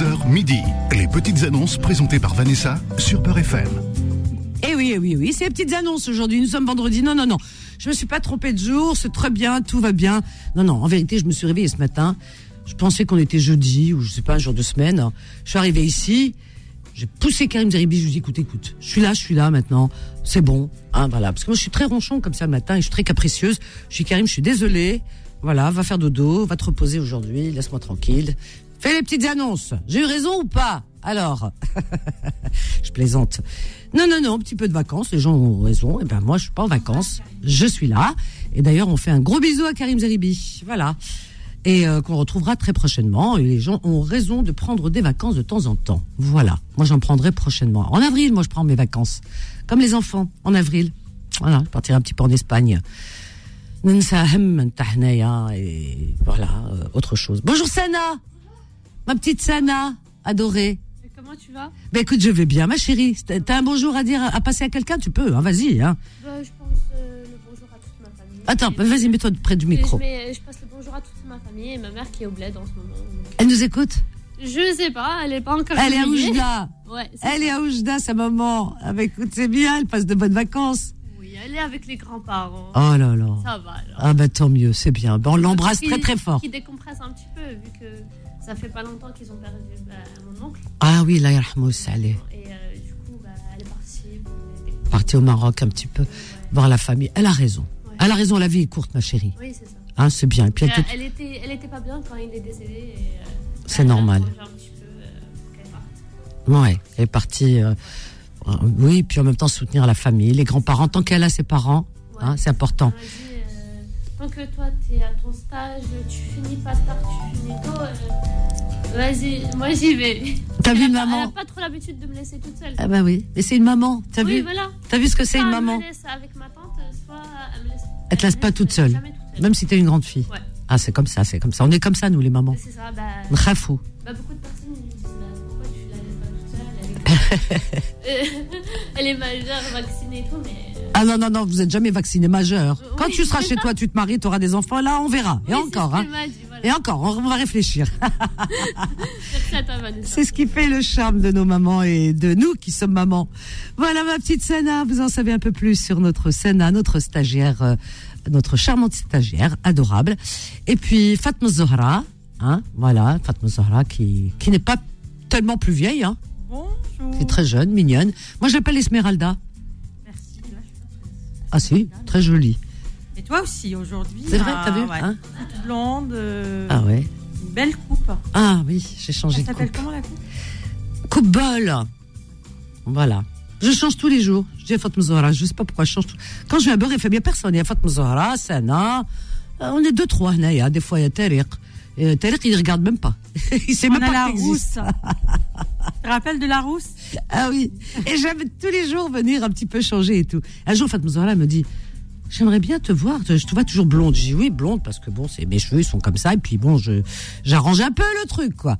11h midi. Les petites annonces présentées par Vanessa sur Peur FM. Eh oui, eh oui, oui, c'est les petites annonces aujourd'hui. Nous sommes vendredi. Non, non, non. Je me suis pas trompée de jour. C'est très bien. Tout va bien. Non, non. En vérité, je me suis réveillée ce matin. Je pensais qu'on était jeudi ou je sais pas, un jour de semaine. Je suis arrivée ici. J'ai poussé Karim Zeribi. Je lui ai dit, écoute, écoute. Je suis là, je suis là maintenant. C'est bon. Hein, voilà. Parce que moi, je suis très ronchon comme ça le matin et je suis très capricieuse. Je suis Karim, je suis désolée. Voilà, va faire dodo, va te reposer aujourd'hui. Laisse-moi tranquille. Fais les petites annonces. J'ai eu raison ou pas Alors, je plaisante. Non, non, non, un petit peu de vacances. Les gens ont raison. Et ben moi, je suis pas en vacances. Je suis là. Et d'ailleurs, on fait un gros bisou à Karim Zeribi. Voilà. Et euh, qu'on retrouvera très prochainement. Et les gens ont raison de prendre des vacances de temps en temps. Voilà. Moi, j'en prendrai prochainement. En avril, moi, je prends mes vacances. Comme les enfants, en avril. Voilà, je partirai un petit peu en Espagne. Et voilà, euh, autre chose. Bonjour Sana Ma petite Sana, adorée. Et comment tu vas? Ben écoute, je vais bien, ma chérie. T'as un bonjour à dire, à passer à quelqu'un? Tu peux, hein, vas-y. Hein. bah, Je pense euh, le bonjour à toute ma famille. Attends, ben, vas-y, mets-toi près du micro. Je, mets, je, passe le bonjour à toute ma famille et ma mère qui est au bled en ce moment. Donc... Elle nous écoute? Je sais pas, elle est pas encore Elle est à Oujda. Ouais, elle est à Oujda, sa maman. Ah, ben, écoute, c'est bien, elle passe de bonnes vacances. Elle est avec les grands-parents. Oh là là. Ça va alors. Ah ben tant mieux, c'est bien. Ben, on l'embrasse très très fort. Qui décompresse un petit peu vu que ça fait pas longtemps qu'ils ont perdu bah, mon oncle. Ah oui, là, Yarhamou Saleh. Et euh, du coup, bah, elle est partie. Partie au Maroc un petit peu, voir la famille. Elle a raison. Ouais. Elle a raison, la vie est courte, ma chérie. Oui, c'est ça. Hein, c'est bien. Et puis, elle te- elle, était, elle était pas bien quand il est décédé. euh, C'est elle normal. peu, euh. Ouais, elle est partie. Euh, oui, puis en même temps soutenir la famille, les grands-parents, tant qu'elle a ses parents, Ouais. hein, c'est important. Elle euh, tant que toi, tu es à ton stage, tu finis pas tard, tu finis tôt, euh, vas-y, moi j'y vais. T'as vu Elle pas- Elle maman n'a pas trop l'habitude de me laisser toute seule. Ah bah oui, mais c'est une maman, t'as oui, vu voilà. T'as vu ce que c'est une elle maman me laisse avec ma tante, soit elle me laisse. Elle te laisse pas toute seule. jamais toute seule. Même si t'es une grande fille. Ouais. Ah, c'est comme ça, c'est comme ça. On est comme ça, nous, les mamans. C'est ça, bah, Rafou. bah, beaucoup de personnes elle est... majeure, vaccinée et tout, mais. euh, Ah non, non, non, vous n'êtes jamais vacciné majeur. Oui. Quand tu seras chez toi, tu te maries, tu auras des enfants, là, on verra. Et oui, encore, hein. dit, voilà. Et encore, on va réfléchir. C'est ce qui fait le charme de nos mamans et de nous qui sommes mamans. Voilà ma petite Sana, vous en savez un peu plus sur notre Sana, notre stagiaire, euh, notre charmante stagiaire, adorable. Et puis Fatma Zohra, hein, voilà, Fatma Zohra qui, qui n'est pas tellement plus vieille, hein, Bonjour. qui est très jeune, mignonne. Moi je l'appelle Esmeralda. Merci. Là, je Ah si, très jolie. Et toi aussi aujourd'hui. C'est vrai, t'as vu ouais, hein Toute blonde. euh, Ah ouais. Une belle coupe. Ah oui, j'ai changé Ça de s'appelle coupe. comment la coupe? Coupe bol. Voilà. Je change tous les jours. Je dis à Fatma Zahra, je sais pas pourquoi je change tout. Quand je vais à beurre, il fait bien personne. Il y a Fatma Zahra, Sana. Euh, on est deux, trois. Il y a des fois, il y a Tariq. Et Tariq, il regarde même pas. il sait On même a pas la rousse. tu te rappelles de la rousse? Ah oui. Et j'aime tous les jours venir un petit peu changer et tout. Un jour, Fatma Zahra me dit, j'aimerais bien te voir. Je te vois toujours blonde. Je dis oui, blonde, parce que bon, c'est mes cheveux, ils sont comme ça. Et puis bon, je, j'arrange un peu le truc, quoi.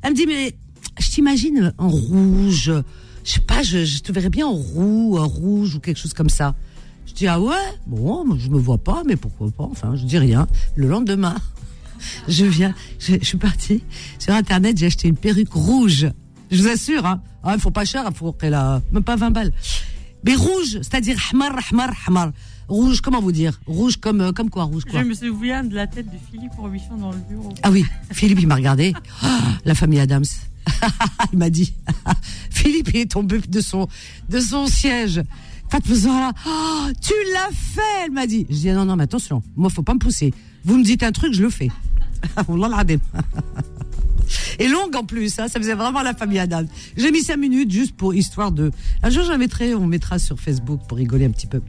Elle me dit, mais je t'imagine en rouge. Je sais pas, je, je te verrais bien en roux, en rouge ou quelque chose comme ça. Je dis, ah ouais, bon, je me vois pas, mais pourquoi pas. Enfin, je dis rien. Le lendemain, je viens, je, je suis partie sur Internet, j'ai acheté une perruque rouge. Je vous assure, hein. Ah, il faut pas cher, il faut qu'elle a même pas 20 balles. Mais rouge, c'est-à-dire hamar, hamar, hamar. Rouge, comment vous dire? Rouge comme, euh, comme quoi Rouge quoi? Je me souviens de la tête de Philippe Robichon dans le bureau. Ah oui, Philippe, il m'a regardé. Ah, la famille Adams. il m'a dit. Philippe, il est tombé de son, de son siège. Fatma oh, tu l'as fait, elle m'a dit. Je dis, non, non, mais attention, moi, faut pas me pousser. Vous me dites un truc, je le fais. Wallah l'adem. Et longue en plus, hein, ça faisait vraiment la famille Adam. J'ai mis 5 minutes juste pour histoire de. Un jour, j'inviterai, on mettra sur Facebook pour rigoler un petit peu.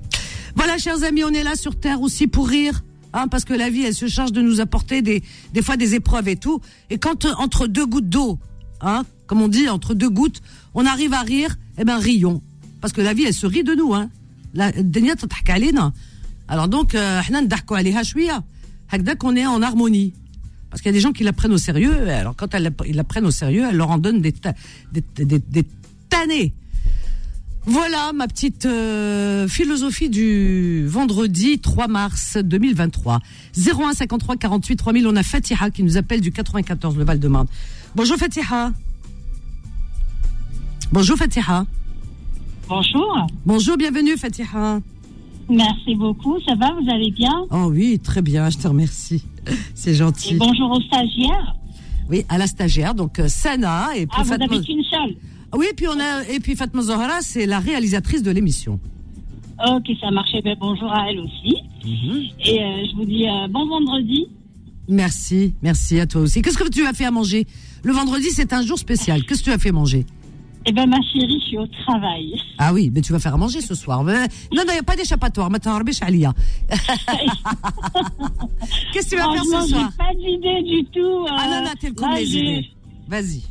Voilà, chers amis, on est là sur Terre aussi pour rire. Hein, parce que la vie, elle se charge de nous apporter des, des fois des épreuves et tout. Et quand euh, entre deux gouttes d'eau, hein, comme on dit, entre deux gouttes, on arrive à rire, eh ben rions. Parce que la vie, elle se rit de nous. Hein. Alors donc, euh, on est en harmonie. Parce qu'il y a des gens qui la prennent au sérieux. Alors quand elles la- ils la prennent au sérieux, elle leur en donne des, ta- des, des, des tannées. Voilà ma petite euh, philosophie du vendredi 3 mars 2023. 01 53 48 3000. On a Fatiha qui nous appelle du 94, le Val-de-Marne. Bonjour Fatiha. Bonjour Fatiha. Bonjour. Bonjour, bienvenue Fatiha. Merci beaucoup. Ça va, vous allez bien? Oh oui, très bien, je te remercie. C'est Et gentil. bonjour aux stagiaires. Oui, à la stagiaire, donc euh, Sana et puis Ah, vous Fatma. avez qu'une seule. Oui, et puis on a et puis Fatma Zohra, c'est la réalisatrice de l'émission. Ok, ça marchait. Ben, bonjour à elle aussi. Et euh, je vous dis euh, bon vendredi. Merci, merci à toi aussi. Qu'est-ce que tu as fait à manger? Le vendredi, c'est un jour spécial. Qu'est-ce que tu as fait manger? Eh ben ma chérie, je suis au travail. Ah oui, mais tu vas faire à manger ce soir. Mais- non, non, il n'y a pas d'échappatoire. Maintenant, Rabbi Shalia. Qu'est-ce que tu vas faire ce soir pas d'idée du tout. euh, Ah non, t'es comme là, les j'ai- idées. Vas-y.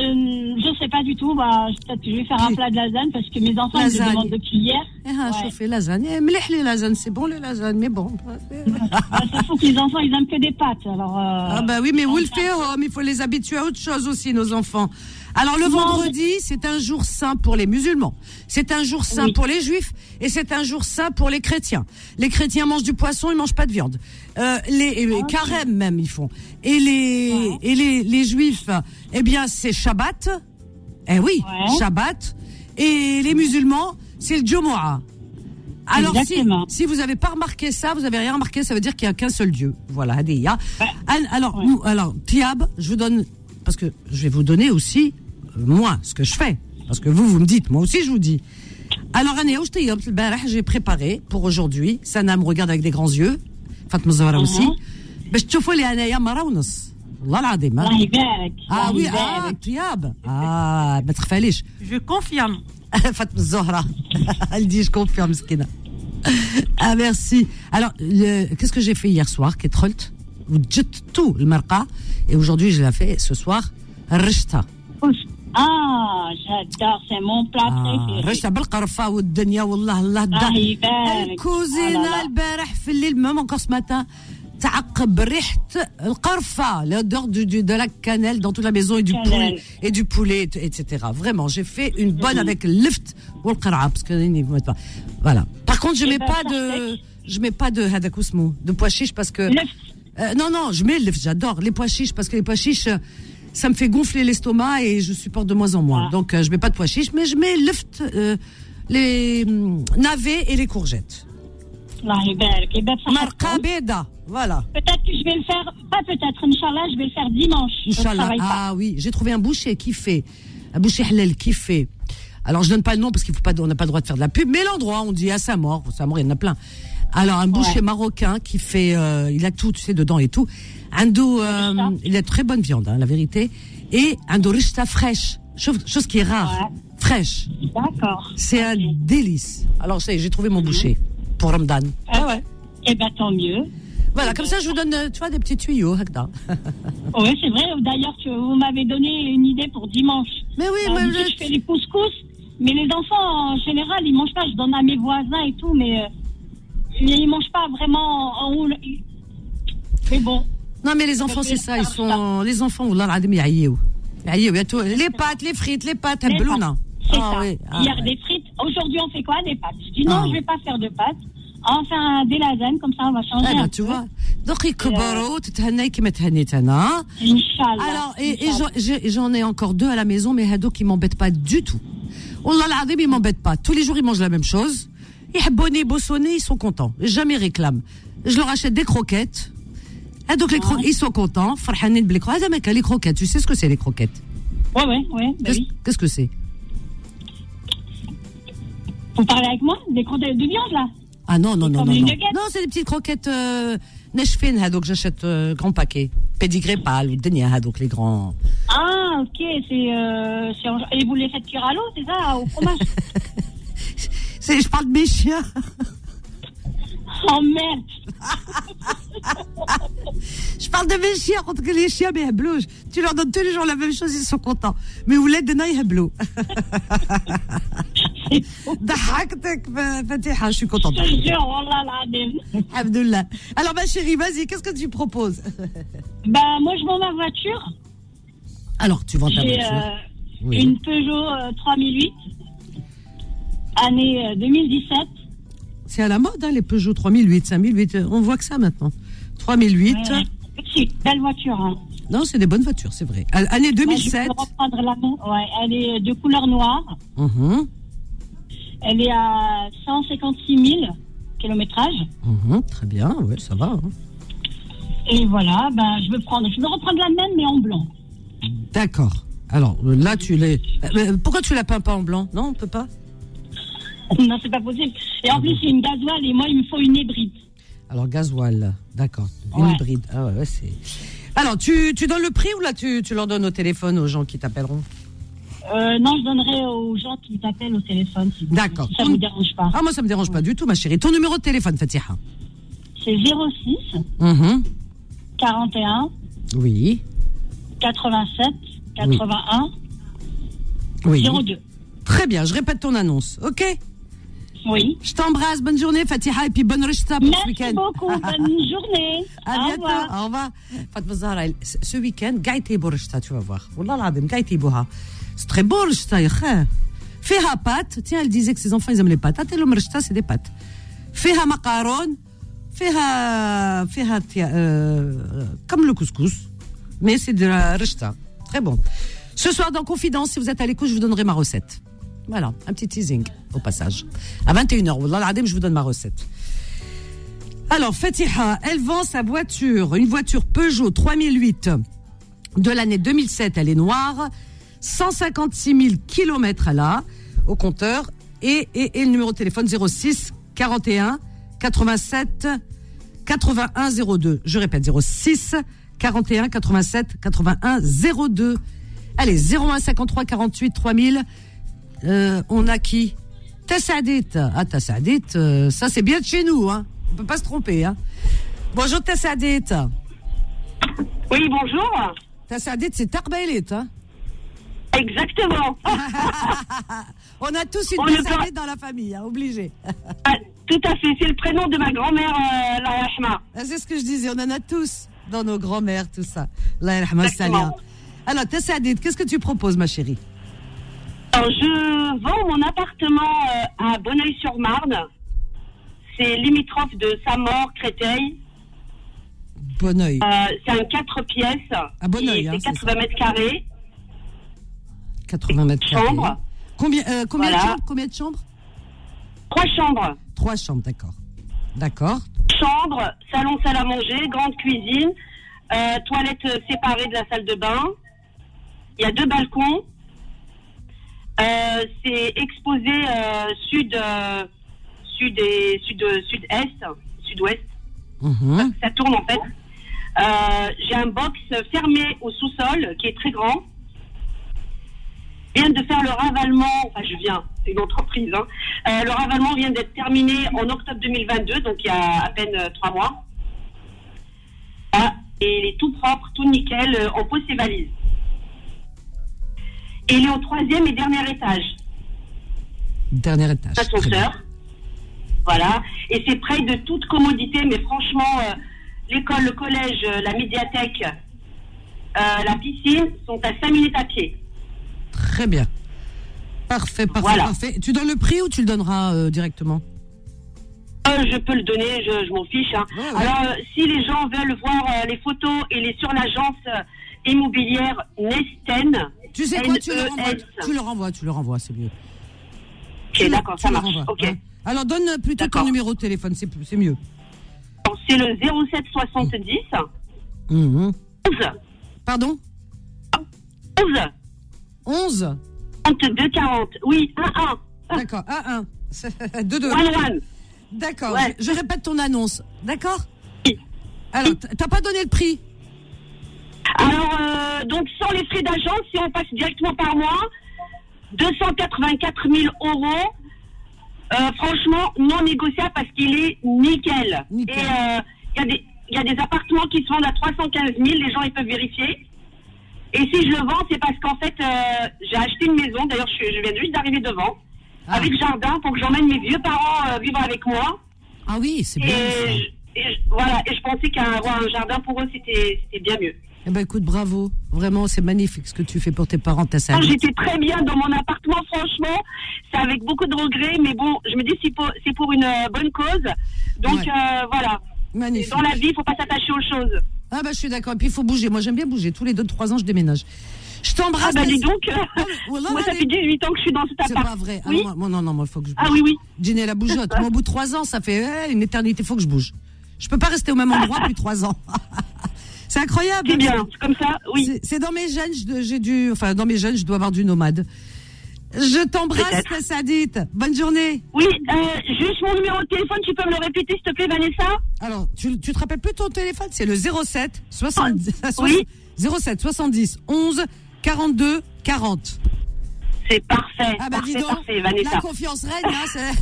Euh, je sais pas du tout. Bah, je vais faire un plat de lasagne parce que mes enfants me demandent depuis hier. Ah, Ouais. chauffer lasagne. Eh, mlih les lasagnes, c'est bon les lasagnes, mais bon. Bah, c'est fou que les enfants ils aiment que des pâtes. Alors. euh, Ah bah oui, mais on où le fait homme, il faut les habituer à autre chose aussi, nos enfants. Alors le vendredi, c'est un jour saint pour les musulmans, c'est un jour saint Oui. pour les juifs et c'est un jour saint pour les chrétiens. Les chrétiens mangent du poisson, ils mangent pas de viande. Euh, les les carême même ils font. Et les et les, les juifs, eh bien c'est Shabbat. Eh oui, Ouais. Shabbat. Et les musulmans, c'est le Jumu'ah. Alors si, si vous n'avez pas remarqué ça, vous avez rien remarqué, ça veut dire qu'il n'y a qu'un seul Dieu. Voilà. Ouais. An- Alors, Ouais. alors, Tiab, je vous donne, parce que je vais vous donner aussi, euh, moi, ce que je fais. Parce que vous, vous me dites, moi aussi, je vous dis. Alors, Anna, au Tiab, le barah, j'ai préparé pour aujourd'hui. Sana me regarde avec des grands yeux. Fatma Zahra Mhm. aussi. باش تشوفوا لي انايا مره ونص والله العظيم ها. الله يبارك اه الله وي اه يبارك. طياب اه ما تخفاليش Je confirme. Fatma Zahra. Elle dit, je confirme, Skina. Ah, merci. Alors, le- qu'est-ce que j'ai fait hier soir, Ketrolt Ou tout le marqa. Et aujourd'hui, je l'ai fait ce soir, Rishta. Ah, j'adore, c'est mon plat Ah, préféré. Rishta بالقرفة والدنيا والله الله الله الدار. يبارك الكوزينة آه لا لا. البارح في الليل même encore ce matin تعقب ريحة القرفة l'odeur du, du- de la cannelle dans toute la maison et du Cannelle. poulet et du poulet etc vraiment j'ai fait une bonne avec le lift والقرعة parce que ils ne mettent pas voilà par contre je Eh mets ben, pas de parfait. je mets pas de هذاك اسمه de pois chiches parce que Lift. Euh, non, non, je mets, j'adore les pois chiches parce que les pois chiches, euh, ça me fait gonfler l'estomac et je supporte de moins en moins. Ah. Donc, euh, je mets pas de pois chiches, mais je mets l'œuf, euh, les mm, navets et les courgettes. Ah, Marca Beda, voilà. Peut-être que je vais le faire, pas peut-être, Inch'Allah, je vais le faire dimanche. Inch'Allah, ah oui, j'ai trouvé un boucher qui fait, un boucher halal qui fait. Alors, je donne pas le nom parce qu'on n'a pas le droit de faire de la pub, mais l'endroit, on dit ah, à sa mort, sa mort, il y en a plein. Alors, un boucher Ouais. marocain qui fait, euh, il a tout, tu sais, dedans et tout. Un dos, euh, il a très bonne viande, hein, la vérité. Et un dos rishta fraîche. Chose, chose qui est rare. Ouais. Fraîche. D'accord. C'est un délice. Alors, ça j'ai trouvé mon boucher pour Ramadan. Ah ouais. Eh ben, tant mieux. Voilà, comme ça, je vous donne, euh, tu vois, des petits tuyaux, Hakda. Oui, c'est vrai. D'ailleurs, vous m'avez donné une idée pour dimanche. Mais oui, Alors, mais je- je fais les couscous, mais les enfants, en général, ils mangent pas. Je donne à mes voisins et tout, mais, euh, mais ils mangent pas vraiment en haut. Mais bon. Non, mais les enfants, c'est ça, ils sont, les enfants, والله العظيم يعيوا. يعيوا, il y a tout. Les pâtes, les frites, les pâtes, Les هبلونا. pâtes. C'est Ah ça. oui, ah Hier, ouais. des frites. Aujourd'hui, on fait quoi Des pâtes. Je dis non, Ah. je vais pas faire de pâtes. Enfin, des lasagnes, comme ça, on va changer Ah, un ben, tu peu. vois. Donc, يكبروا تتهنى كيما تهنيت انا. Inch'Allah. Alors, et, et Inch'Allah. j'en- j'ai- j'en ai encore deux à la maison, mais Hado qui m'embêtent pas du tout. Wallah العظيم, ils m'embêtent pas. Tous les jours, ils mangent la même chose. Yahbonné, Bossonné, ils sont contents. Jamais réclament. Je leur achète des croquettes. Ah, donc les ils sont contents. Les ah, croquettes. les croquettes, tu sais ce que c'est les croquettes? Ouais, ouais, ouais. Bah qu'est-ce que c'est? Vous parlez avec moi? Des croquettes de viande, là? Ah non, non, non, non. Non, non c'est des petites croquettes euh, hein, donc j'achète euh, grand paquet. Pédigré pâle, ou Denia, hein, donc les grands. Ah, ok, c'est. Euh, et vous les faites cuire à l'eau, c'est ça, au fromage? Je parle de mes chiens. Oh merde Je parle de mes chiens, contre les chiens, mais bleu. Tu leur donnes tous les jours la même chose, ils sont contents. Mais vous l'êtes de bleu. je suis contente. Oh Abdullah. Alors ma chérie, vas-y, qu'est-ce que tu proposes? Bah moi je vends ma voiture. Alors tu vends ta voiture. Euh, une Peugeot euh, 3008 année euh, 2017. C'est à la mode, hein, les Peugeot 3008, 5008. euh, On voit que ça maintenant. 3008. Ouais, C'est une belle voiture. Hein. Non, c'est des bonnes voitures, c'est vrai. Année Moi, je 2007. peux reprendre la main. Ouais, elle est de couleur noire. Mhm, Elle est à 156 000 kilométrage. mhm, très bien, ouais, ça va. hein. Et voilà, ben, je veux prendre. Je veux reprendre la même, mais en blanc. D'accord. Alors euh, là, tu l'es. Euh, pourquoi tu la peins pas en blanc? Non, on peut pas? non, c'est pas possible. Et en plus, c'est une gasoile et moi, il me faut une hybride. Alors gasoil, d'accord. Une Ouais. hybride. Ah ouais, ouais, c'est. Alors tu, tu donnes le prix ou là tu, tu leur donnes au téléphone aux gens qui t'appelleront? Euh, non, je donnerai aux gens qui t'appellent au téléphone. Si, D'accord. si ça vous dérange pas. Ah moi ça me dérange pas du tout ma chérie. Ton numéro de téléphone Fatiha? C'est 06 Mhm. 41 Oui. 87 81 Oui. 02. Très bien, je répète ton annonce. OK? Oui. Je t'embrasse, bonne journée Fatiha et puis bonne rechta pour ce Merci week-end. beaucoup. Bonne journée. À Au bientôt. revoir. Au revoir. Fatma Zahra, elle- ce ce week-end, قاعد برشتا, tu vas voir. Wallah العظيم, قاعد يبوها. C'est très beau, le ch'ta, ya kha. Faiha pâte. Tiens, elle disait que ses enfants, ils aiment les pâtes. Ah, le rechta, c'est des pâtes. Faiha macaron. Faiha, faiha, tia- euh, comme le couscous. Mais c'est de la rechta. Très bon. Ce soir, dans Confidence, si vous êtes à l'écoute, je vous donnerai ma recette. voilà, un petit teasing au passage. À 21h, je vous donne ma recette. Alors, Fatiha, elle vend sa voiture, une voiture Peugeot 3008 de l'année 2007, elle est noire, 156 000 km à la, au compteur, et, et, le numéro de téléphone 06 41 87 81 02. Je répète, 06 41 87 81 02. Allez, 01 53 48 3000. Euh, on a qui Tassadit. Ah, Tassadit, euh, ça c'est bien de chez nous. Hein. On peut pas se tromper. Hein. Bonjour Tassadit. Oui, bonjour. Tassadit, c'est Tarbailit. Hein. Exactement. On a tous une On Tassadit dans la famille, hein, obligé. Ah, tout à fait. C'est le prénom de ma grand-mère, euh, la Rahma. Ah, C'est ce que je disais, on en a tous dans nos grands-mères, tout ça. Salia. Alors, Tassadit, qu'est-ce que tu proposes, ma chérie? Alors, je vends mon appartement euh, à Bonneuil-sur-Marne. C'est limitrophe de Samor, Créteil. Bon oeil. Euh, c'est un 4 pièces. À Bonneuil, Et hein, C'est c'est 80 mètres carrés. 80 mètres carrés. chambre. Combien, euh, combien de chambres Combien de chambres? Trois chambres. Trois chambres, d'accord. D'accord. Chambre, salon, salle à manger, grande cuisine, euh, toilette séparée de la salle de bain. Il y a deux balcons. Euh, c'est exposé euh, sud, euh, sud et sud, sud-est, sud-ouest. Mhm. Ça tourne en fait. Euh, J'ai un box fermé au sous-sol qui est très grand. Je viens de faire le ravalement, enfin je viens, c'est une entreprise. Hein. Euh, le ravalement vient d'être terminé en octobre 2022, donc il y a à peine euh, trois mois. Ah, et il est tout propre, tout nickel, en pose ses valises. Et il est au troisième et dernier étage Dernier étage. Ascenseur. Voilà. Et c'est près de toute commodité, mais franchement, euh, l'école, le collège, euh, la médiathèque, euh, la piscine sont à 5 minutes à pied. Très bien. Parfait, parfait, Voilà. parfait. Tu donnes le prix ou tu le donneras euh, directement? Je peux le donner, je, je m'en fiche. hein. Ouais, ouais. Alors, si les gens veulent voir les photos et les sur l'agence immobilière Nesten, Tu sais quoi, tu le renvoies. Tu le renvoies, tu le renvoies, c'est mieux. ok, d'accord, ça marche. Ok. hein. Alors donne plutôt ton numéro de téléphone, c'est mieux. C'est le 07 70 Mhm. 11 Pardon 11 11 32 40. Oui, 1 1. D'accord, 1 1 2 2 1 1. D'accord, je, répète ton annonce. D'accord Oui. Alors, t'as pas donné le prix donc, sans les frais d'agence, si on passe directement par mois, 284 000 euros. Euh, franchement, non négociable parce qu'il est nickel. Nickel. Et euh, il y, a des- il y a des appartements qui se vendent à 315 000, les gens ils peuvent vérifier. Et si je le vends, c'est parce qu'en fait, euh, j'ai acheté une maison, d'ailleurs je, viens juste d'arriver devant, Ah. avec jardin pour que j'emmène mes vieux parents euh, vivre avec moi. Ah oui, c'est Et, bien ça. je- et je- voilà, et je pensais qu'avoir un jardin pour eux, c'était bien mieux. Eh ben écoute, bravo. Vraiment, c'est magnifique ce que tu fais pour tes parents, ta Ah, salle. J'étais très bien dans mon appartement, franchement. C'est avec beaucoup de regrets, mais bon, je me dis c'est pour, c'est pour une euh, bonne cause. Donc Ouais. euh, voilà. Magnifique. Dans la vie, il faut pas s'attacher aux choses. Ah bah je suis d'accord. Et puis il faut bouger. Moi j'aime bien bouger. Tous les deux trois ans je déménage. Je t'embrasse. Ah bah dis donc, euh, mais- Wallah, moi ça fait 18 ans que je suis dans cet C'est appart. pas vrai. Ah, Oui. moi, moi, non, non, moi, il faut que je bouge. Ah oui, oui. Dîner la bougeotte. Moi, au bout de trois ans, ça fait eh, une éternité. Il faut que je bouge. Je peux pas rester au même endroit depuis trois ans. c'est incroyable. C'est bien, c'est comme ça, oui. C'est- dans mes gènes. je- J'ai dû, enfin, dans mes gènes, je dois avoir du nomade. Je t'embrasse. Sadite. Bonne journée. Oui, euh, juste mon numéro de téléphone, tu peux me le répéter s'il te plaît, Vanessa? Alors, tu, tu te rappelles plus ton téléphone? C'est le 07 70, oui. 07 70 11 42 40. C'est parfait, Ah bah dis parfait, donc, parfait, Vanessa. la confiance règne. Hein,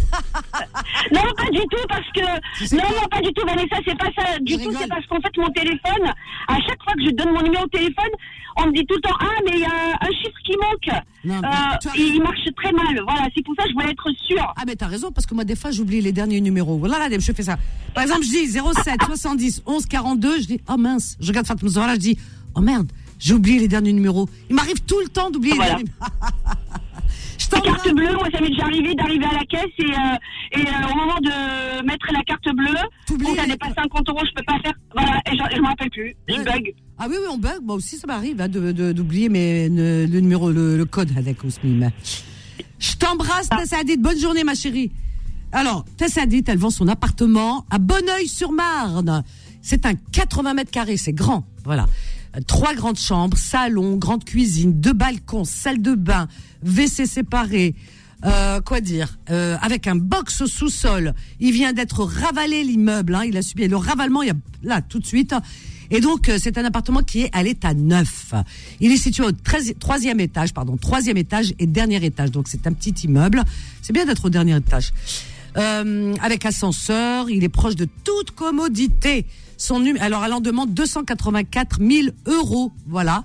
Non, pas du tout, parce que... Non, non, pas du tout, Vanessa, c'est pas ça. Du Je tout, c'est parce qu'en fait, mon téléphone, à chaque fois que je donne mon numéro de téléphone, on me dit tout le temps, ah, mais il y a un chiffre qui manque. Non, Euh, et il marche très mal. Voilà, c'est pour ça que je voulais être sûre. Ah mais t'as raison parce que moi des fois j'oublie les derniers numéros. Voilà, là, je fais ça. Par exemple, je dis 07 70 11 42, je dis oh mince, je regarde Fatma Zahra, je dis oh merde, j'ai oublié les derniers numéros. Il m'arrive tout le temps d'oublier Voilà. les derniers Je La carte bleue, moi, ça m'est déjà arrivé d'arriver à la caisse et, euh, et euh, au moment de mettre la carte bleue, quand ça dépasse 50 euros, je peux pas faire. Voilà, et je, je me rappelle plus. Je bug. Ah oui oui, on bug, moi aussi ça m'arrive hein, d'oublier mais le, le numéro le, le code avec Ousmim. Je t'embrasse Tassadit, bonne journée ma chérie. Alors, Tassadit, elle vend son appartement à Bonneuil-sur-Marne. C'est un 80 mètres carrés, c'est grand. Voilà. Trois grandes chambres, salon, grande cuisine, deux balcons, salle de bain, WC séparé. Euh, quoi dire Euh, Avec un box au sous-sol. Il vient d'être ravalé l'immeuble. Hein, il a subi le ravalement il y a, là tout de suite. Et donc euh, c'est un appartement qui est à l'état neuf. Il est situé au 13 troisième étage, pardon, troisième étage et dernier étage. Donc c'est un petit immeuble. C'est bien d'être au dernier étage. Euh, avec ascenseur, il est proche de toute commodité. Son alors elle en demande 284 000 euros, voilà.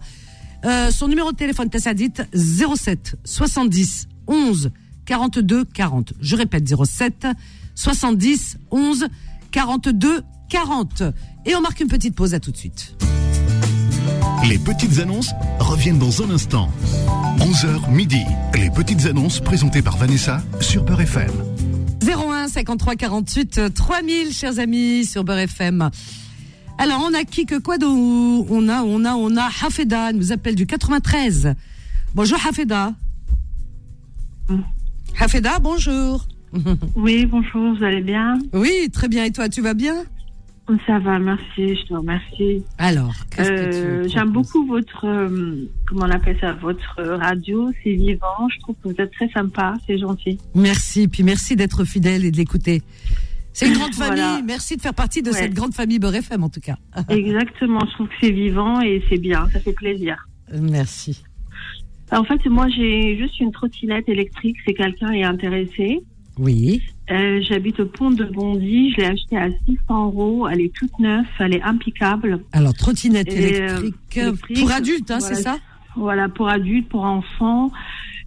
Euh, son numéro de téléphone, Tassadit, 07 70 11 42 40. Je répète, 07 70 11 42 40. Et on marque une petite pause, à tout de suite. Les petites annonces reviennent dans un instant. 11h midi. Les petites annonces présentées par Vanessa sur Peur FM. 01 53 48 euh, 3000, chers amis, sur Beurre FM. Alors, on a qui que quoi d'où On a, on a, on a Hafeda, nous appelle du 93. Bonjour Hafeda. Hafeda, bonjour. Oui, bonjour, vous allez bien? Oui, très bien. Et toi, tu vas bien? Ça va, merci, je te remercie. Alors, qu'est-ce que Euh, tu J'aime beaucoup votre, euh, comment on appelle ça, votre radio, c'est vivant, je trouve que vous êtes très sympa, c'est gentil. Merci, puis merci d'être fidèle et de l'écouter. C'est une grande famille. Voilà. Merci de faire partie de Ouais. cette grande famille Beurre FM, en tout cas. Exactement, je trouve que c'est vivant et c'est bien, ça fait plaisir. Merci. En fait, moi j'ai juste une trottinette électrique, c'est quelqu'un est intéressé. Oui. Euh, J'habite au pont de Bondy, je l'ai achetée à 600 euros, elle est toute neuve, elle est impeccable. Alors, trottinette Et, euh, électrique, pour adultes, hein, voilà. c'est ça Voilà, pour adultes, pour enfants.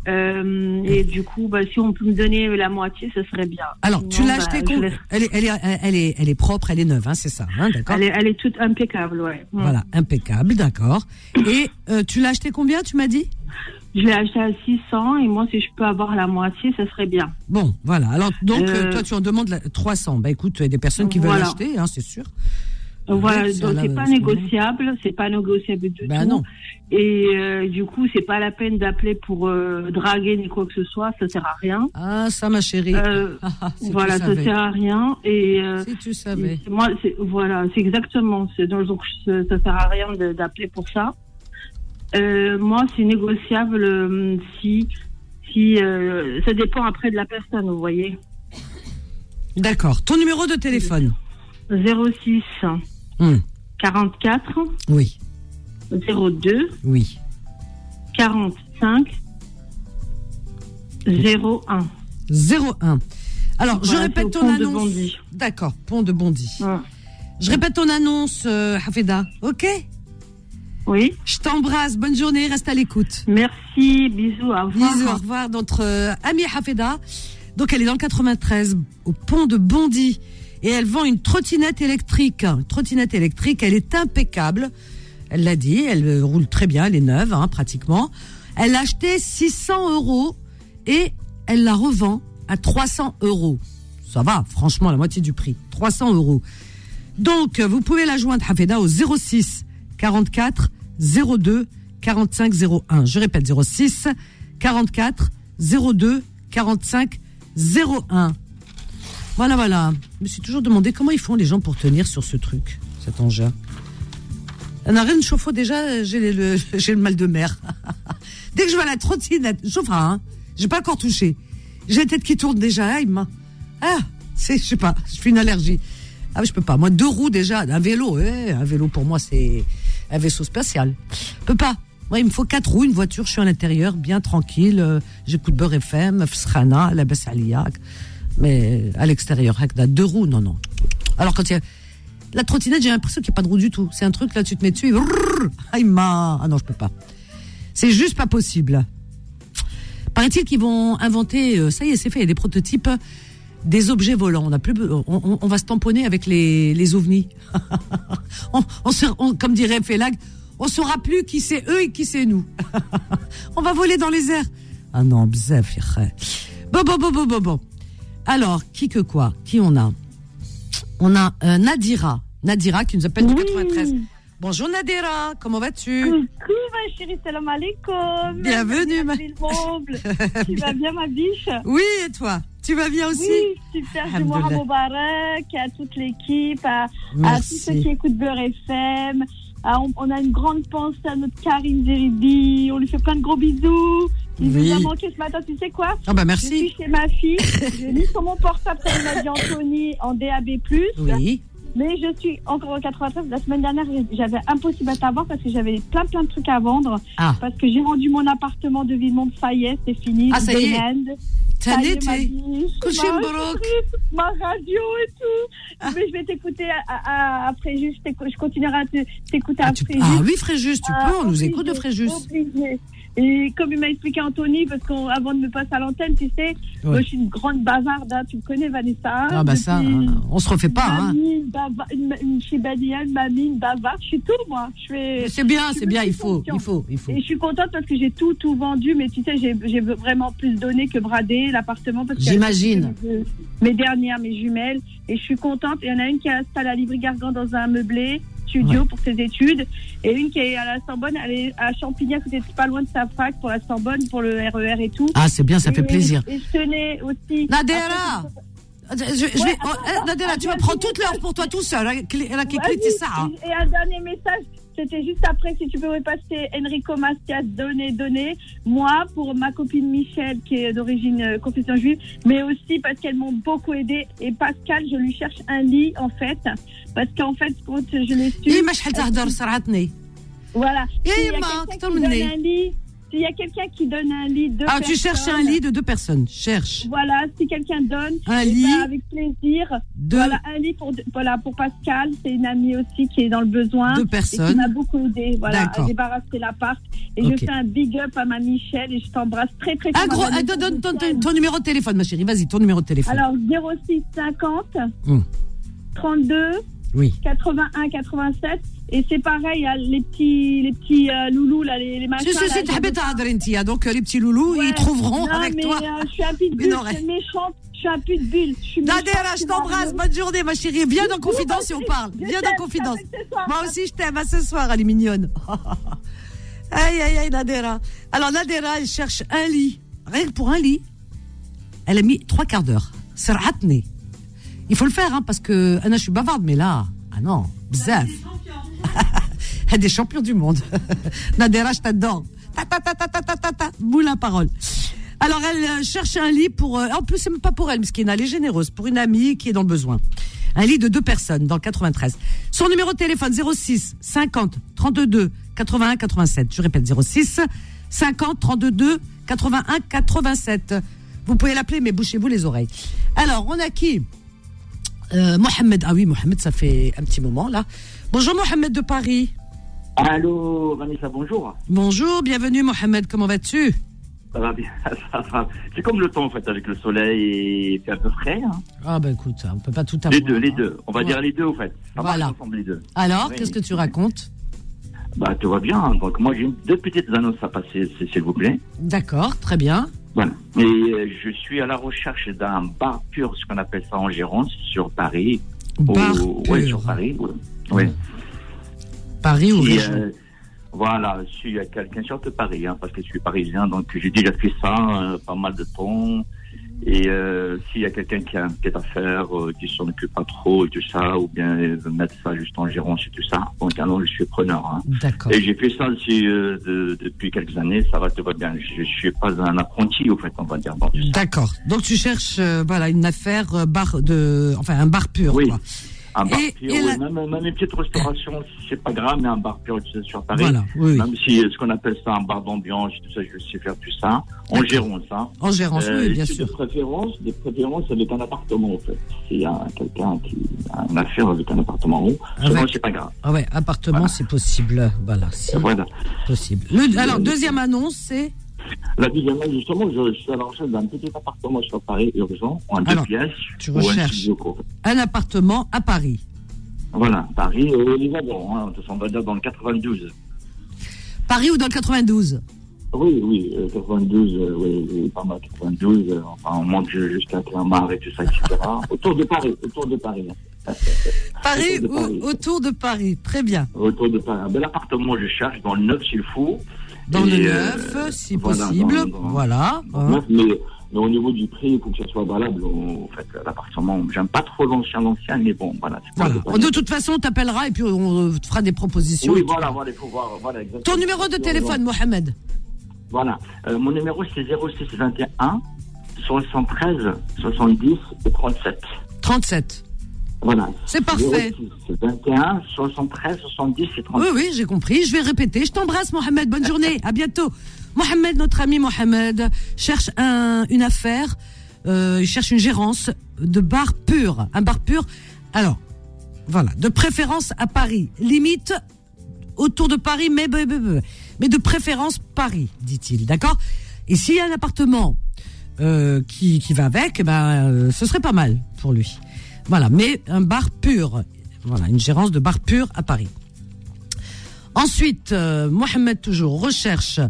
Euh, et du coup, bah, si on peut me donner la moitié, ce serait bien. Alors, Sinon, tu l'as bah, acheté je con- laisse- elle, est, elle, est, elle, est, elle est propre, elle est neuve, hein, c'est ça, hein, d'accord elle, est, elle est toute impeccable, ouais. Mm. Voilà, impeccable, d'accord. Et euh, tu l'as acheté combien, tu m'as dit? Je l'ai acheté à 600 et moi, si je peux avoir la moitié, ce serait bien. Bon, voilà. Alors, donc, euh, Euh, toi, tu en demandes la- 300. Bah écoute, il y a des personnes qui veulent Voilà. l'acheter, hein, c'est sûr. Euh, Voilà, Ouais, donc c'est pas négociable, c'est pas négociable du Bah tout. non. Et euh, du coup, c'est pas la peine d'appeler pour euh, draguer ni quoi que ce soit, ça sert à rien. Ah, ça, ma chérie. Euh, Ah, ah, si voilà, ça sert à rien. Et Si tu savais. Et Moi, voilà, c'est exactement. Donc, donc, ça ça sert à rien d'appeler pour ça. Euh, moi, c'est négociable euh, si, si euh, ça dépend après de la personne, vous voyez. D'accord. Ton numéro de téléphone 06 Hum, 44 Oui, 02 oui. 45 01. 01. Alors, je Voilà, répète ton pont annonce. D'accord, pont de Bondy. Je répète ton annonce, Hafeda. OK? Oui. Je t'embrasse. Bonne journée. Reste à l'écoute. Merci. Bisous. Au revoir. Bisous, au revoir. Notre euh, amie Hafeda. Donc, elle est dans le 93, au pont de Bondy. Et elle vend une trottinette électrique. Une trottinette électrique, elle est impeccable. Elle l'a dit, elle euh, roule très bien, elle est neuve, hein, pratiquement. Elle l'a achetée 600 euros et elle la revend à 300 euros. Ça va, franchement, la moitié du prix. 300 euros. Donc, vous pouvez la joindre, Hafeda, au 06 44 02 45 01. Je répète, 06 44 02 45 01. Voilà, voilà. Je me suis toujours demandé comment ils font les gens pour tenir sur ce truc, cet engin. Un rien de chauffe-eau, déjà, j'ai le, le mal de mer. Dès que je vois la trottinette, chauffera, hein. J'ai pas encore touché. J'ai la tête qui tourne déjà, ah, il Ah, c'est, je sais pas, je fais une allergie. Ah, je peux pas. Moi, deux roues déjà, un vélo, eh, un vélo pour moi, c'est un vaisseau spatial. Je peux pas. Moi, il me faut quatre roues, une voiture, je suis à l'intérieur, bien tranquille. Euh, J'écoute Beurre FM, Fsrana, la Aliak. Mais à l'extérieur, deux roues, non, non. Alors quand il y a. La trottinette, j'ai l'impression qu'il n'y a pas de roue du tout. C'est un truc, là, tu te mets dessus et. Ah non, je peux pas. C'est juste pas possible. Paraît-il qu'ils vont inventer. Euh, ça y est, c'est fait, il y a des prototypes des objets volants. On a plus, on, on- on va se tamponner avec les, les ovnis. on, on se- on- comme dirait Félag, on saura plus qui c'est eux et qui c'est nous. on va voler dans les airs. Ah non, bzef. Bon, bon, bon, bon, bon, bon. Alors, qui que quoi Qui on a? On a euh, Nadira. Nadira qui nous appelle du 93. Bonjour Nadira, comment vas-tu? Coucou ma chérie, salam alaikum. Bienvenue, ma- tu vas bien ma biche? Oui, et toi? Tu vas bien aussi Oui, super. Je Alhamdoulilah. Moubarak, à toute l'équipe, à, à tous ceux qui écoutent Beurre FM. Ah, on, on a une grande pensée à notre Karine Zeribi. On lui fait plein de gros bisous. Il Oui. nous a manqué ce matin, tu sais quoi Ah bah Je merci. suis chez ma fille. J'ai mis sur mon portable, comme m'a dit Anthony, en DAB+. Oui. Mais je suis encore au 93. La semaine dernière, j'avais impossible à t'avoir parce que j'avais plein plein de trucs à vendre. Ah. Parce que j'ai rendu mon appartement de Villemont. Ça y est, c'est fini. Ah, ça y est. T'as Ça y est, ma été. ma radio et tout. Ah. Mais je vais t'écouter après juste. Je continuerai à te- t'écouter Ah, après tu- ah oui, Fréjus, tu Ah, peux, on nous écoute de Fréjus. obligé. Et comme il m'a expliqué Anthony, parce qu'avant de me passer à l'antenne, tu sais, moi, je suis une grande bavarde. hein. Tu me connais, Vanessa. Ah bah ça, hein, on se refait pas. Hein. Mamie, une bava- une, chez mamie, une bavarde, je suis tout, moi. Je fais. C'est bien, c'est bien, il faut, il faut, il faut. Et je suis contente parce que j'ai tout, tout vendu, mais tu sais, j'ai vraiment plus donné que bradé l'appartement. J'imagine. mes- dernières, mes jumelles. Et je suis contente. Il y en a une qui est installée à Livry-Gargan dans un meublé studio Ouais. pour ses études. Et une qui est à la Sorbonne, elle est à côté de- pas loin de sa fac pour la Sorbonne, pour le RER et tout. Ah, c'est bien, ça fait plaisir. Et je tenais aussi. Nadera Je, je vais, Ouais, oh, attends, eh, Nadera, attends, tu vas prendre toute l'heure pour toi tout seul. hein, hein. Et un dernier message, c'était juste après, si tu peux passer, Enrico Macias, Donner, Donner. Moi, pour ma copine Michel, qui est d'origine euh, confession juive, mais aussi parce qu'elles m'ont beaucoup aidé. Et Pascal, je lui cherche un lit, en fait. Parce qu'en fait, quand je l'ai su. voilà. Il y a quelqu'un qui donne un lit s'il y a quelqu'un qui donne un lit de Ah, tu cherches un lit de deux personnes. Cherche. Voilà, si quelqu'un donne, Un eh lit ben, avec plaisir. de Voilà, un lit pour, voilà, pour Pascal, c'est une amie aussi qui est dans le besoin. deux et qui personnes. m'a beaucoup aidé voilà, à débarrasser l'appart. Et je fais un big up à ma Michelle et je t'embrasse très très Ah, fort. gros, ah, donne, donne ton, Michel. ton- ton numéro de téléphone, ma chérie. Vas-y, ton numéro de téléphone. Alors 06 50 Hum. 32 Oui. 81 87 et c'est pareil, hein, les petits, les petits euh, loulous, là, les, les machins. C'est ce donc euh, les petits loulous, ils trouveront non, avec mais, toi. Euh, je suis un pitbull, je suis méchante, je suis un. Nadera, je t'embrasse, bonne journée ma chérie. Viens dans Confidence si on parle. Viens dans Confidence. Moi aussi je t'aime, à ce soir, elle est mignonne. aïe, aïe, aïe, Nadera. Alors Nadera, elle cherche un lit. Rien que pour un lit, elle a mis trois quarts d'heure. C'est Il faut le faire, hein, parce que Anna, je suis bavarde, mais là, ah non, bah, bzaf. Des champions du monde. Nadera, je t'adore. Ta, ta, ta. Moule la parole. Alors, elle euh, cherche un lit pour. euh, en plus, c'est même pas pour elle, mais elle est généreuse, pour une amie qui est dans le besoin. Un lit de deux personnes dans le 93. Son numéro de téléphone 06 50 32 81 87. Je répète 06 50 32 81 87. Vous pouvez l'appeler, mais bouchez-vous les oreilles. Alors, on a qui? Euh, Mohamed. Ah oui, Mohamed, ça fait un petit moment là. Bonjour Mohamed de Paris. Allô, Vanessa, bonjour. Bonjour, bienvenue Mohamed, comment vas-tu? Ça va bien, ça va. C'est comme le temps, en fait, avec le soleil et c'est un peu frais. hein. Ah ben écoute, on peut pas tout avoir. Les deux, les hein. deux. On va Ouais. dire les deux, en fait. Ça Voilà. marche ensemble, les deux. Alors, Oui. qu'est-ce que tu racontes? Bah, tout va bien. Donc, moi, j'ai deux petites annonces à passer, s'il vous plaît. D'accord, très bien. Voilà. Et euh, je suis à la recherche d'un bar pur, ce qu'on appelle ça en Gérance, sur Paris. Bar au- ouais, sur Paris. ouais. Oui. Paris ou région euh, voilà, y a quelqu'un, surtout Paris, hein, parce que je suis parisien, donc j'ai déjà fait ça euh, pas mal de temps. Et euh, s'il y a quelqu'un qui a un petit affaire, qui s'en occupe pas trop et tout ça, ou bien il veut mettre ça juste en gérance et tout ça, donc alors je suis preneur. Hein. D'accord. Et j'ai fait ça aussi de- depuis quelques années, ça va, tout va bien. Je, je suis pas un apprenti, au fait, on va dire. D'accord. Donc tu cherches voilà une affaire bar de enfin un bar pur Oui. quoi. Un bar Et- pur, et oui, la- même, même une petite restauration, c'est pas grave, mais un bar pur tu sais, sur Paris. Voilà, oui, oui. Même si euh, ce qu'on appelle ça un bar d'ambiance, tout ça, je sais faire tout ça. En gérance, hein. En gérance, Euh, oui, bien c'est sûr. De préférence, de préférence avec un appartement, en fait. S'il y a quelqu'un qui a une affaire avec un appartement haut, c'est pas grave. Ah ouais, appartement Voilà. c'est possible. Voilà, Voilà. possible. Le- alors deuxième annonce c'est La deuxième, justement, je, je suis à la recherche d'un petit appartement sur Paris, urgent, en deux pièces. tu ou un recherches. quoi. un appartement à Paris. Voilà, Paris, euh, les Avons, hein, on va dire dans le 92. Paris ou dans le 92 Oui, oui, euh, 92, euh, oui, oui, pas mal 92, euh, enfin, on monte ju- jusqu'à Clermont et tout ça, etc. autour de Paris, autour de Paris. hein. Paris Autour de ou Paris. autour de Paris. Très bien. Autour de Paris. Un bel appartement, je cherche, dans le neuf s'il faut. Dans Et, le euh, neuf, si voilà, possible. dans- dans- Voilà. dans hein. neuf, mais, mais au niveau du prix, il faut que ça soit valable. En fait, l'appartement, j'aime pas trop l'ancien, l'ancien, mais bon, voilà. Voilà. pas- De toute façon, on t'appellera et puis on te fera des propositions. Oui, voilà, voilà, il faut voir. Voilà, exactement. Ton numéro de téléphone, Mohamed Voilà. Euh, mon numéro, c'est 06 21 73 70 et 37. 37. Voilà. C'est parfait. 06 21 73 70 et 37. Oui, oui, j'ai compris. Je vais répéter. Je t'embrasse, Mohamed. Bonne journée. À bientôt. Mohamed, notre ami Mohamed, cherche un, une affaire. euh, il cherche une gérance de bar pur. Un bar pur. Alors, voilà. De préférence à Paris. Limite autour de Paris, mais, mais, mais- mais de préférence Paris, dit-il. D'accord? Et s'il y a un appartement euh, qui, qui va avec, eh ben, euh, ce serait pas mal pour lui. Voilà. Mais un bar pur. Voilà. Une gérance de bar pur à Paris. Ensuite, euh, Mohamed toujours recherche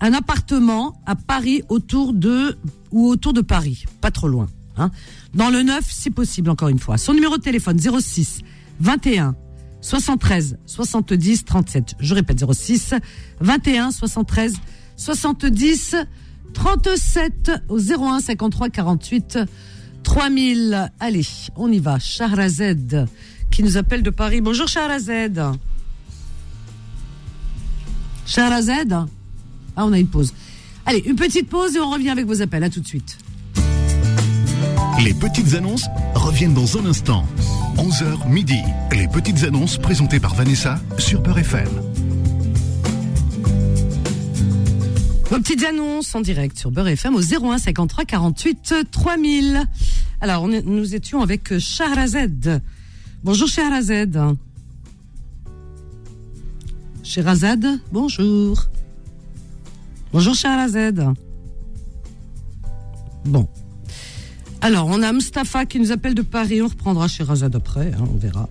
un appartement à Paris autour de ou autour de Paris, pas trop loin. Hein. Dans le 9, si possible, encore une fois. Son numéro de téléphone 06 21 73 70 37. Je répète 06 21 73 70 37 au 01 53 48 3000. Allez, on y va. Shahrazed qui nous appelle de Paris. Bonjour Shahrazed. Shahrazed Ah, on a une pause. Allez, une petite pause et on revient avec vos appels. À tout de suite. Les petites annonces reviennent dans un instant. 11h midi. Les petites annonces présentées par Vanessa sur Peur FM. Vos petites annonces en direct sur Beurre FM au 01 53 48 3000. Alors, nous étions avec Shahrazed. Bonjour Shahrazed. Shahrazad, bonjour. Bonjour Shahrazed. Bon. Alors, on a Mustapha qui nous appelle de Paris. On reprendra Shahrazad après, hein, on verra.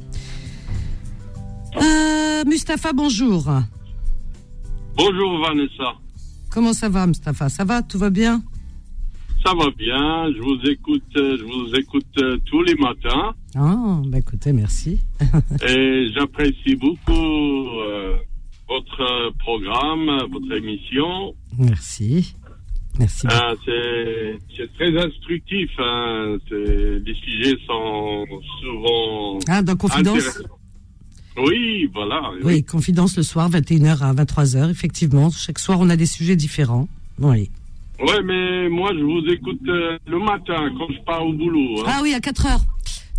Euh, Mustapha, bonjour. Bonjour Vanessa, Comment ça va, Mustapha? Ça va? Tout va bien? Ça va bien, je vous écoute, euh, je vous écoute euh, tous les matins Ah, bah écoutez, merci. et j'apprécie beaucoup euh, votre programme, votre émission. Merci. Merci. Ah, c'est très instructif, hein, les sujets sont souvent Ah, dans Confidence? intéressants. Oui, voilà. Oui, confidence le soir, 21h à 23h, effectivement. Chaque soir, on a des sujets différents. Oui. Ouais, mais moi je vous écoute euh, le matin quand je pars au boulot. hein. Ah oui, à 4h.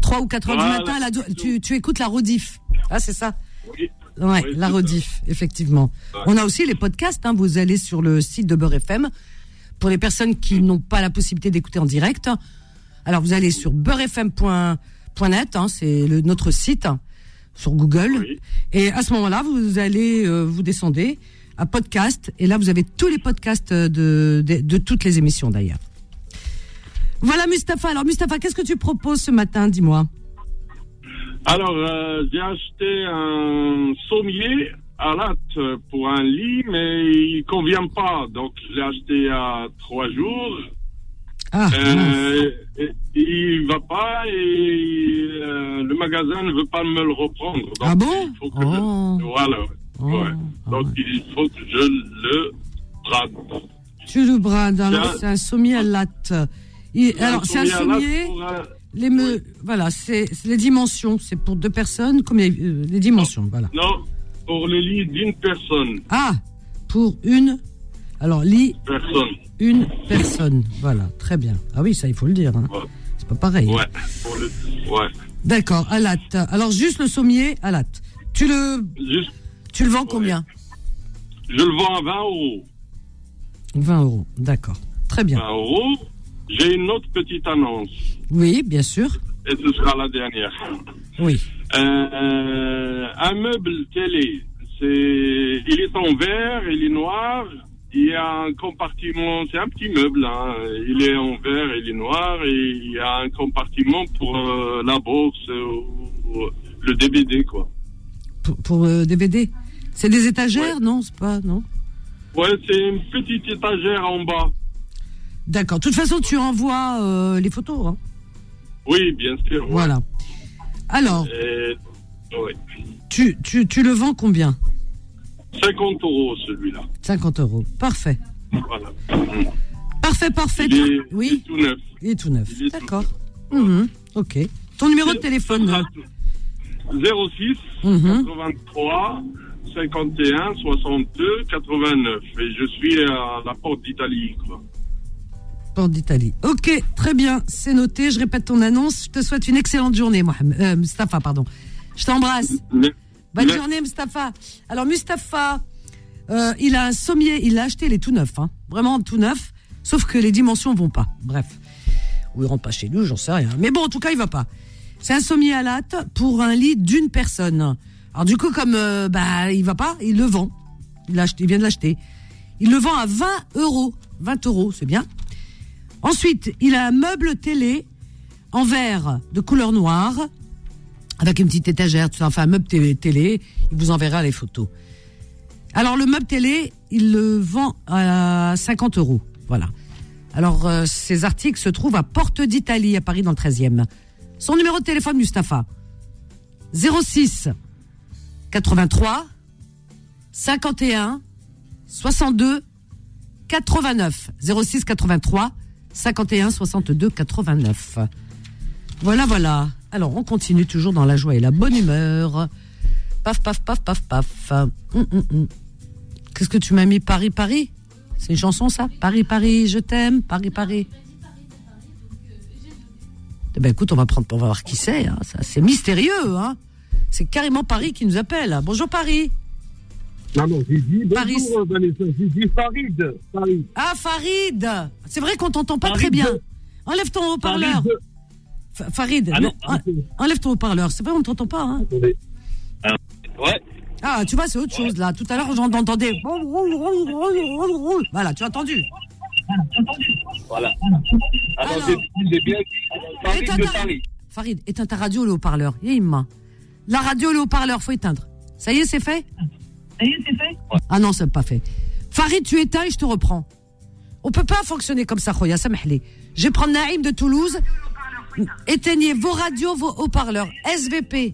3 ou 4h Voilà. du matin, la tu, tu écoutes la rediff. Ah, c'est ça Oui. Ouais, Oui, la rediff, effectivement. Ouais. On a aussi les podcasts. Hein, vous allez sur le site de Beurre FM. Pour les personnes qui n'ont pas la possibilité d'écouter en direct, alors vous allez sur beurrefm.net, hein, c'est notre site sur Google. Oui. Et à ce moment-là, vous allez, euh, vous descendez à podcast, et là vous avez tous les podcasts de, de, de toutes les émissions d'ailleurs. Voilà Mustapha. Alors Mustapha, qu'est-ce que tu proposes ce matin? Dis-moi. Alors, euh, j'ai acheté un sommier à latte pour un lit, mais il convient pas. Donc, je l'ai acheté à trois jours. Ah, Euh, il va pas et euh, le magasin ne veut pas me le reprendre. Donc, Ah bon il faut que Oh. je- Voilà. ouais. Donc il faut que je le brade. Tu le brades. C'est un- sommier à latte. Il- alors, c'est un sommier un- Les me, voilà, c'est c'est les dimensions. C'est pour deux personnes. Combien euh, les dimensions, voilà. Non, pour le lit d'une personne. Ah, pour une. Alors lit Personne. une personne. Voilà, très bien. Ah oui, ça il faut le dire. hein. C'est pas pareil. Ouais. Ouais. D'accord, à latte. Alors juste le sommier à latte. Tu le, Juste, tu le vends combien je le vends à 20 euros. 20 euros. D'accord, très bien. 20 euros. J'ai une autre petite annonce. Oui, bien sûr. Et ce sera la dernière. Oui. Euh, un meuble télé. C'est, il est en verre, il est noir. Il y a un compartiment, c'est un petit meuble. Hein. Il est en verre, il est noir, et il y a un compartiment pour euh, la euh, ou le DVD, quoi. Pour, pour euh, DVD. C'est des étagères, non? C'est pas, non? Ouais, c'est une petite étagère en bas. D'accord. De toute façon, tu envoies euh, les photos. hein. Oui, bien sûr. ouais. Voilà. Alors, Et- ouais. tu, tu, tu le vends combien? 50 euros celui-là. 50 euros. Parfait. Voilà. Parfait, parfait. Il est, oui. tout neuf. Il est tout neuf. D'accord. Mhm. Ok. Ton numéro de téléphone là 06 Mhm. 83 51 62 89. Et je suis à la porte d'Italie. Porte d'Italie. Ok, très bien, c'est noté. Je répète ton annonce. Je te souhaite une excellente journée, Mohamed. Euh, Mustapha, pardon. Je t'embrasse. Bonne journée, Mustapha. Alors, Mustapha, euh, il a un sommier. Il l'a acheté, il est tout neuf. Hein. Vraiment tout neuf. Sauf que les dimensions vont pas. Bref. Ou il rentre pas chez nous, j'en sais rien. Mais bon, en tout cas, il va pas. C'est un sommier à latte pour un lit d'une personne. Alors, du coup, comme euh, bah, il va pas, il le vend. Il, acheté, il vient de l'acheter. Il le vend à 20 euros. 20 euros, c'est bien. Ensuite, il a un meuble télé en verre de couleur noire, avec une petite étagère, enfin un meuble télé, télé, il vous enverra les photos. Alors le meuble télé, il le vend à 50 euros. Voilà. Alors euh, ces articles se trouvent à Porte d'Italie, à Paris, dans le 13e. Son numéro de téléphone, Mustapha? 06 83 51 62 89 06 83 51 62 89. Voilà, voilà. Alors, on continue toujours dans la joie et la bonne humeur. Paf, paf, paf, paf, paf. Hum, hum, hum. Qu'est-ce que tu m'as mis? Paris, Paris? C'est une chanson, ça? Paris, Paris, je t'aime, Paris, Paris. Eh ben, écoute, on va prendre, va voir qui c'est. hein. Ça, C'est mystérieux, hein C'est carrément Paris qui nous appelle. Bonjour, Paris. Non, non, j'ai dit Paris. bonjour, Vanessa. J'ai dit Farid. Farid. Ah, Farid C'est vrai qu'on t'entend pas Farid très bien. Enlève ton haut-parleur. Farid Fa- Farid, Ah non, enlève ton haut-parleur. C'est vrai, on t'entend pas. Hein Ouais. ah, tu vois, c'est autre chose là. Tout à l'heure, j'entendais. Voilà, tu as entendu. Voilà. Alors, Alors. j'ai j'ai bien dit Farid Éteins de ta- Paris. Farid, éteins ta radio, le haut-parleur. Yéima. La radio, le haut-parleur, faut éteindre. Ça y est, c'est fait? Ça y est, c'est fait? Ah non, c'est pas fait. Farid, tu éteins et je te reprends. On peut pas fonctionner comme ça, Khoya, samahli. Je vais prendre Naïm de Toulouse. Éteignez vos radios, vos haut-parleurs. SVP.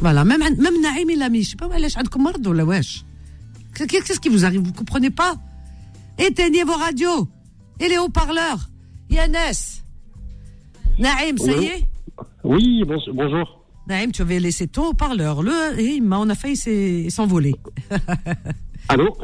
Voilà, même, même Naïm il a mis. Je sais pas, qu'est-ce qui vous arrive? Vous comprenez pas? Éteignez vos radios et les haut-parleurs. Yannès. Naïm, ça y est? Oui, bonjour. Naïm, tu avais laissé ton haut-parleur. Le, eh, et on a failli s'envoler. Allô?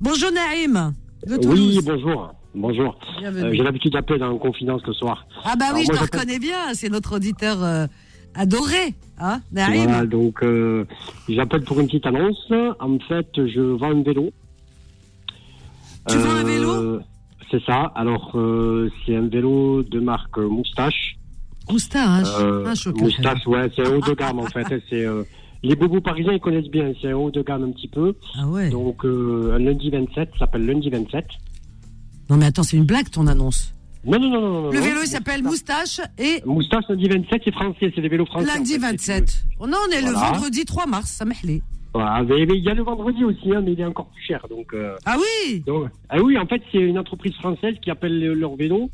Bonjour Naïm. Oui, bonjour. Bonjour. Euh, J'ai l'habitude d'appeler dans confidence le soir. Ah bah Alors, oui, je te reconnais bien. C'est notre auditeur euh, adoré. Hein, Voilà, donc euh, j'appelle pour une petite annonce. En fait, je vends un vélo. Tu vends un vélo? Euh, C'est ça. Alors, euh, c'est un vélo de marque Moustache. Moustache. Ah. Moustache, ouais, c'est un haut de gamme en fait. C'est les bobos parisiens ils connaissent bien. C'est un haut de gamme un petit peu. Ah ouais. Donc un lundi 27, ça s'appelle lundi 27. Non mais attends, c'est une blague ton annonce. Non non non non. Le non. vélo il s'appelle Moustache et Moustache lundi 27, c'est français, c'est des vélos français. lundi en fait, 27. Oh non, on est le vendredi 3 mars, ça m'ahlé. Voilà, mais, mais il y a le vendredi aussi, hein, mais il est encore plus cher. Donc, euh, Ah oui donc- ah oui, en fait, c'est une entreprise française qui appelle le- leur vélo.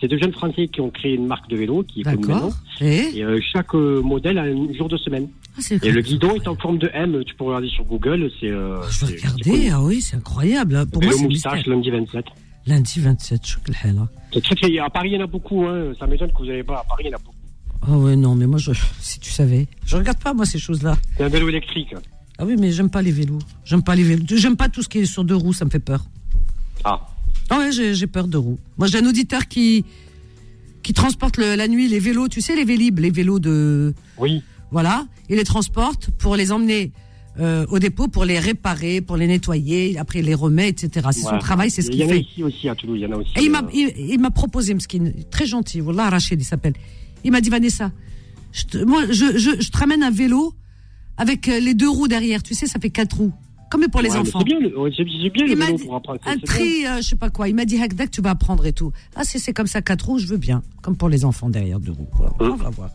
C'est deux jeunes Français qui ont créé une marque de vélo qui est connue maintenant. Et Et euh, chaque euh, modèle a un jour de semaine. Ah, c'est Et le guidon est en forme de M. Tu peux regarder sur Google. C'est. Euh, Je vais regarder, ah oui, c'est incroyable. Pour moi, vélo c'est moustache mystère. lundi 27. Lundi 27, je suis là. C'est très, très- À Paris, il y en a beaucoup. Hein. Ça m'étonne que vous n'avez pas. À Paris, il y en a beaucoup. Ah ouais, non, mais moi, je, si tu savais. Je regarde pas, moi, ces choses-là. C'est un vélo électrique. Ah oui, mais j'aime pas les vélos. J'aime pas les vélos. J'aime pas tout ce qui est sur deux roues, ça me fait peur. Ah. Ah ouais, j'ai j'ai peur de roues. Moi, j'ai un auditeur qui qui transporte le- la nuit les vélos, tu sais, les vélib, les vélos de. Oui. Voilà, il les transporte pour les emmener euh, au dépôt, pour les réparer, pour les nettoyer, après il les remet, etc. C'est son travail, c'est ce Il qu'il y en a fait. ici aussi à Toulouse. Il y en a aussi. Et il m'a, euh, il, il m'a proposé, Mskin, très gentil, Wallah Rachid, il s'appelle. Il m'a dit, Vanessa, je te, moi, je, je, je te ramène un vélo avec euh, les deux roues derrière, tu sais, ça fait quatre roues. Comme pour les ouais, enfants. C'est bien, le- bien Il le vélo dit pour apprendre. un tri, euh, je sais pas quoi. Il m'a dit, Hakdak, tu vas apprendre et tout. Ah, si c'est comme ça, quatre roues, je veux bien. Comme pour les enfants derrière deux roues. Voilà, On va voir.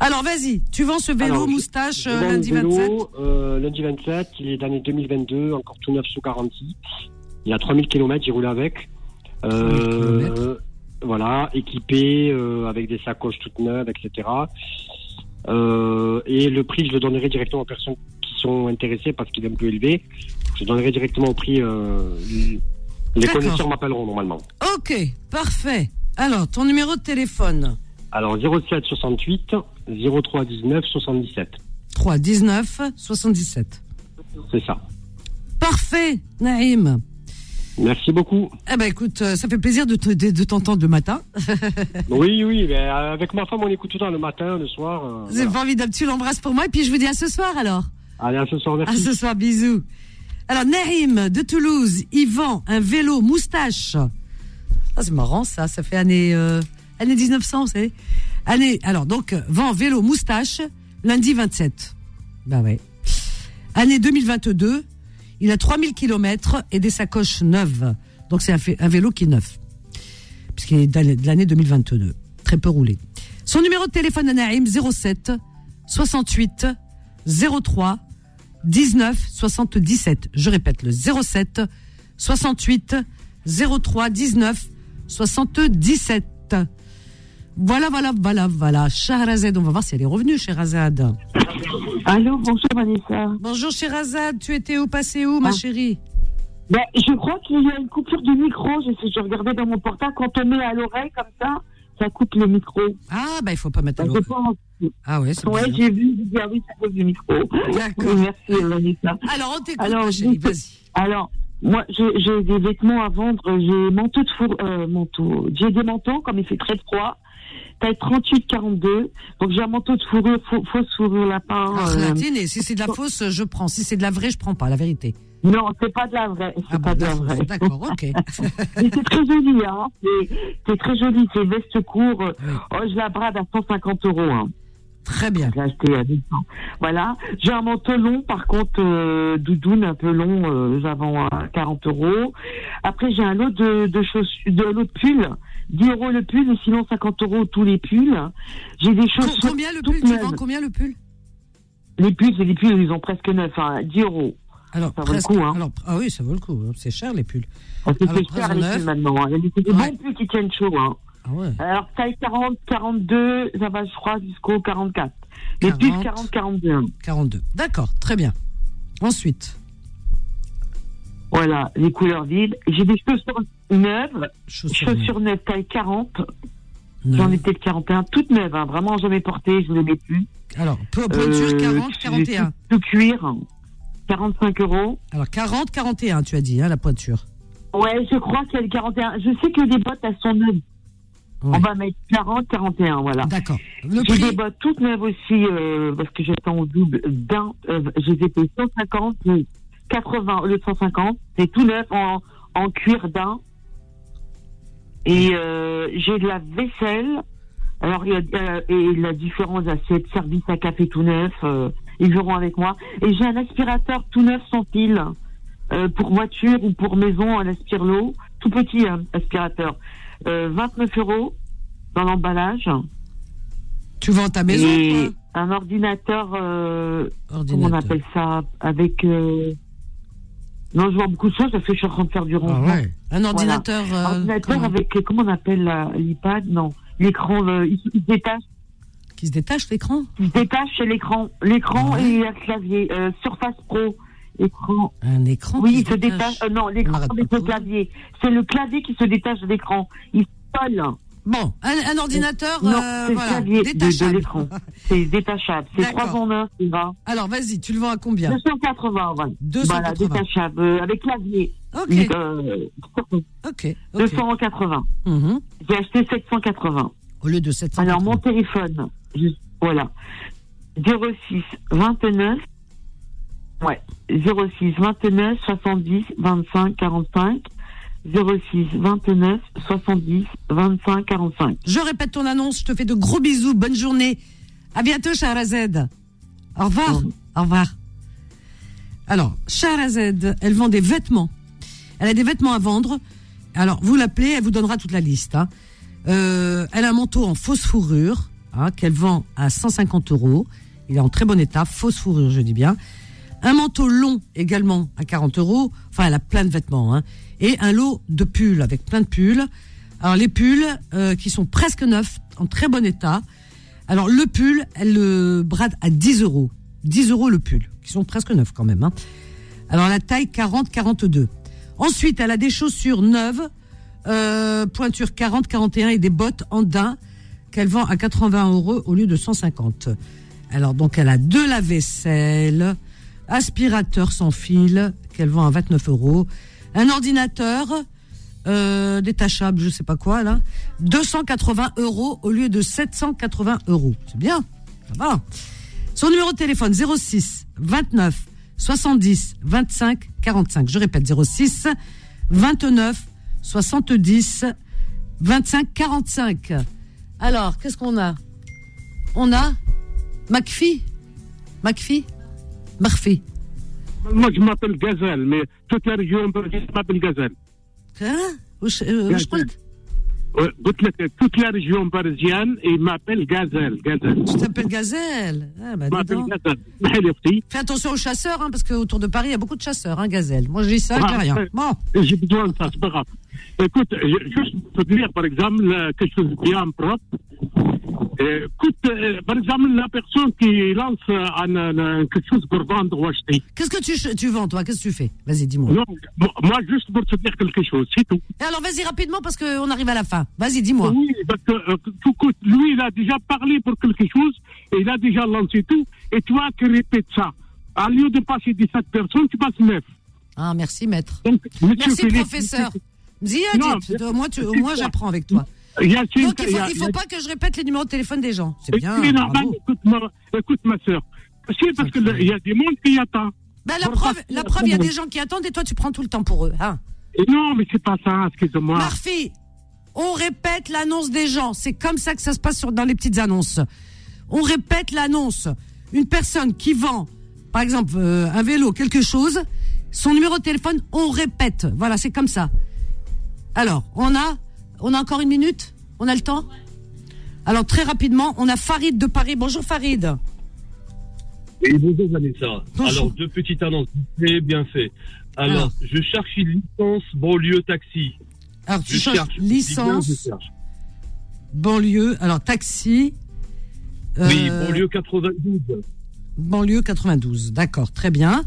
Alors, vas-y, tu vends ce vélo Alors, je- moustache je euh, vends le lundi vélo, 27 euh, lundi 27, il est d'année 2022, encore tout neuf sous garantie. Il a 3000 km, j'ai roulé avec. Euh, voilà, équipé euh, avec des sacoches toutes neuves, etc. Euh, et le prix, je le donnerai directement aux personnes sont intéressées parce qu'il est un peu élevé. Je donnerai directement au prix. euh, les connaisseurs m'appelleront normalement. Ok, parfait. Alors, ton numéro de téléphone Alors 07 68 03 19 77. 3 19 77. C'est ça. Parfait, Naïm. Merci beaucoup. Eh ben écoute, euh, ça fait plaisir de te- de- de t'entendre le matin. Oui, oui, mais euh, avec ma femme, on écoute tout le temps le matin, le soir. euh, C'est voilà. formidable, tu l'embrasses pour moi et puis je vous dis à ce soir alors. Allez, à ce soir, À merci. ce soir, bisous. Alors, Naïm de Toulouse, il vend un vélo moustache. Ah, c'est marrant ça, ça fait année, euh, année 1900, vous savez. Année, alors, donc, euh, vend vélo moustache lundi 27. Ben ouais. Année 2022, il a 3000 kilomètres et des sacoches neuves. Donc, c'est un, vélo qui est neuf. Puisqu'il est de l'année 2022. Très peu roulé. Son numéro de téléphone à Naïm, 07 68 03 19 77. Je répète le 07 68 03 19 77. Voilà, voilà, voilà, voilà. Shahrazad, on va voir si elle est revenue, Sherazade. Allô, bonjour Vanessa. Bonjour Sherazade, tu étais où, passé où, ma Ah. chérie? Ben, je crois qu'il y a une coupure du micro. Je, je regardais dans mon portable. Quand on met à l'oreille comme ça, ça coupe le micro. Ah, bah il faut pas mettre à. Ah ouais, c'est Ouais, j'ai vu. J'ai ah oui, ça coupe du micro. D'accord. Merci Vanessa. Alors, on t'écoute, Alors, vas-y. Alors, moi, j'ai des vêtements à vendre. J'ai manteau de four, euh, manteau. J'ai des manteaux, comme il fait très froid. Taille 38-42. Donc, j'ai un manteau de fourrure, fau- fausse fourrure lapin. Ah, euh, si c'est de la fausse, je prends. Si c'est de la vraie, je prends pas, la vérité. Non, c'est pas de la vraie. C'est Ah pas bon, de la vraie. d'accord, ok. Mais c'est très joli, hein. C'est- très joli. C'est veste court. Oh, je la brade à 150 euros, hein. Très bien. Je l'ai acheté à 200. Voilà. J'ai un manteau long, par contre, euh, doudoune un peu long, euh, j'avais à 40 euros. Après, j'ai un lot de, de chaussures, de lot de pulls. 10 euros le pull, et sinon 50 euros tous les pulls. J'ai des chaussures. Combien le pull Tu vends combien le pull? Les pulls, c'est des pulls, ils ont presque neuf, hein, 10 euros. Alors, ça vaut le coup, hein. alors, ah oui, ça vaut le coup. hein. C'est cher les pulls. Ah, C'est cher les pulls maintenant. hein. C'est des Ouais. bons pulls qui tiennent chaud. Hein. Ah ouais. Alors, taille 40, 42, ça va, je crois, jusqu'au 44. Les pulls 40. 40, 42. 42. D'accord, très bien. Ensuite, Voilà, les couleurs vives. J'ai des chaussures neuves. Chaussures Chaussures, neuves, taille 40. Neuves. J'en ai peut-être 41, toutes neuves. Hein. Vraiment, j'en ai porté, je ne les mets plus. alors, po- pointure Euh, 40, tout- 41. Tout, tout cuir, 45 euros. Alors, 40, 41, tu as dit, hein, la pointure. Ouais, je crois qu'il y a le 41. Je sais que les bottes, elles sont neuves. On va mettre 40, 41, voilà. D'accord. J'ai des bottes toutes neuves aussi, euh, parce que j'attends au double d'un. Euh, je les ai payées 150, mais 80 au lieu de 150. C'est tout neuf en, en cuir d'un. Et euh, j'ai de la vaisselle. Alors, il y a euh, et la différence assiettes, service à café tout neuf. Euh, ils verront avec moi. Et j'ai un aspirateur tout neuf sans fil. euh, pour voiture ou pour maison, un aspire l'eau. Tout petit hein, aspirateur. Euh, 29 euros dans l'emballage. Tu vends ta maison, Et- quoi un ordinateur, euh, comment on appelle ça Avec. euh, Non, je vois beaucoup de choses parce que je suis en train de faire du rond. ouais. Un ordinateur, euh, ordinateur comment avec. euh, Comment on appelle l'iPad? Non. L'écran, il se détache. Qui se détache l'écran Il se détache l'écran. L'écran Ouais. et le clavier. Euh, Surface Pro. Écran. Un écran Oui, qui il se détache. euh, non, l'écran avec le clavier. C'est le clavier qui se détache de l'écran. Il se colle. Bon, un, un ordinateur Non, euh, c'est voilà, détachable. l'écran. C'est détachable. C'est D'accord. 3 en 1, c'est va. Alors, vas-y, tu le vends à combien 280, voilà. 280. Voilà, détachable, euh, avec clavier. Ok. Euh, Ok. 280. Mhm. J'ai acheté 780. Au lieu de 700. Alors, mon téléphone, voilà. 06 29. Ouais. 06 29 70 25 45. 06 29 70 25 45. Je répète ton annonce, je te fais de gros bisous, bonne journée. À bientôt, Shahrazad. Au revoir. Au revoir. Alors, Shahrazad, elle vend des vêtements. Elle a des vêtements à vendre. Alors, vous l'appelez, elle vous donnera toute la liste. hein. Euh, elle a un manteau en fausse fourrure hein, qu'elle vend à 150 euros. Il est en très bon état, fausse fourrure, je dis bien. Un manteau long également à 40 euros. Enfin, elle a plein de vêtements. hein. Et un lot de pulls avec plein de pulls. Alors, les pulls euh, qui sont presque neufs, en très bon état. Alors, le pull, elle le brade à 10 euros. 10 euros le pull, qui sont presque neufs quand même. hein. Alors, la taille 40-42. Ensuite, elle a des chaussures neuves, euh, pointure 40-41 et des bottes en daim qu'elle vend à 80 euros au lieu de 150. Alors, donc, elle a deux lave-vaisselle, aspirateur sans fil qu'elle vend à 29 euros, un ordinateur euh, détachable, je sais pas quoi là, 280 euros au lieu de 780 euros. C'est bien, ça va. Son numéro de téléphone 06 29 70 25 45. Je répète 06 29 70 25 45. Alors, qu'est-ce qu'on a On a McPhee McPhee Murphy. Moi, je m'appelle Gazelle, mais toute la région parisienne m'appelle Gazelle. Hein وش- euh, وش قلت Ouais, قلت لك toute la région parisienne et m'appelle Gazelle. Gazelle. Tu t'appelles Gazelle ah, bah, dis m'appelle donc. Gazelle. اسمحي لي اختي Fais attention aux chasseurs, hein, parce qu'autour de Paris, il y a beaucoup de chasseurs, hein, Gazelle. Moi, je dis ça, je dis Ah, rien. ouais. Bon. J'ai besoin de ça, c'est pas grave. Écoute, juste pour te dire, par exemple, quelque chose de bien propre. Euh, Écoute, euh, par exemple, la personne qui lance euh, un, un- quelque chose pour vendre ou acheter. Qu'est-ce que tu, tu vends, toi? Qu'est-ce que tu fais? Vas-y, dis-moi. Non, moi, juste pour te dire quelque chose, c'est tout. Et alors, vas-y rapidement, parce qu'on arrive à la fin. Vas-y, dis-moi. Oui, parce que euh, tout coûte. lui, il a déjà parlé pour quelque chose, et il a déjà lancé tout, et toi qui répètes ça. Au lieu de passer 17 personnes, tu passes 9. Ah, merci, maître. Donc, Merci, Philippe, professeur. Zia, Non, dites, au moins, moins j'apprends avec toi. Il Donc, il y faut, il pas que je répète les numéros de téléphone des gens. C'est bien. C'est normal, écoute, ma, écoute, ma soeur. C'est parce qu'il y a des mondes qui attendent. Ben, la preuve, la preuve, il y a des gens qui attendent et toi, tu prends tout le temps pour eux. Hein. Non, mais c'est pas ça, excuse-moi. Murphy, on répète l'annonce des gens. C'est comme ça que ça se passe sur, dans les petites annonces. On répète l'annonce. Une personne qui vend, par exemple, euh, un vélo, quelque chose, son numéro de téléphone, on répète. Voilà, c'est comme ça. Alors, on a, on a encore une minute? On a le temps? Alors, très rapidement, on a Farid de Paris. Bonjour Farid. Et bonjour Vanessa. Alors, deux petites annonces. Très bien fait. Alors, je cherche une licence banlieue taxi. Alors, tu Je cherches cherche. Bien, licence. je cherche. Banlieue, alors taxi. Oui, euh, banlieue 92. Banlieue 92, d'accord, très bien.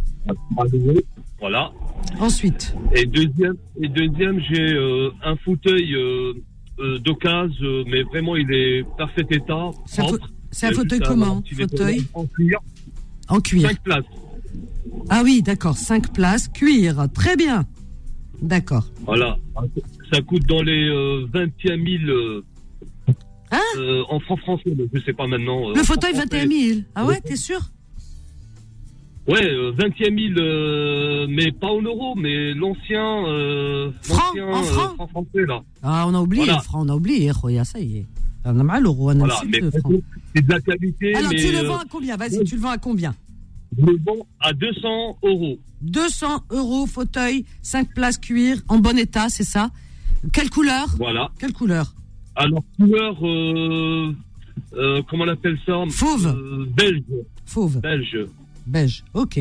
Voilà. Ensuite, Et deuxième, et deuxième j'ai euh, un fauteuil euh, euh, d'occasion, mais vraiment il est parfait état. C'est un fauteuil comment Fauteuil En cuir. en cuir. Cinq places. Ah oui, d'accord, 5 places, cuir, très bien. D'accord. Voilà. Ça coûte dans les euh, 21 000 euh, euh, en francs français, je sais pas maintenant. Hein Le fauteuil francs 21 français. 000. Ah ouais, t'es sûr? Ouais, euh, 21 000, euh, mais pas en euros, mais l'ancien. Euh, l'ancien, en euh, franc français, là. Ah, on a oublié Voilà. le franc, on a oublié, Khoya, ça y est. On a mal l'euro, on a Voilà, le mais le franc. c'est de la qualité. Alors, mais, tu le euh, vends à combien? Vas-y, tu le vends à combien? Je le vends à 200 euros. 200 euros, fauteuil, 5 places cuir, en bon état, c'est ça? Quelle couleur? Voilà. Quelle couleur? Alors, couleur, euh, euh, comment on appelle ça? Fauve. Euh, Belge. Fauve. Belge. Belge, ok.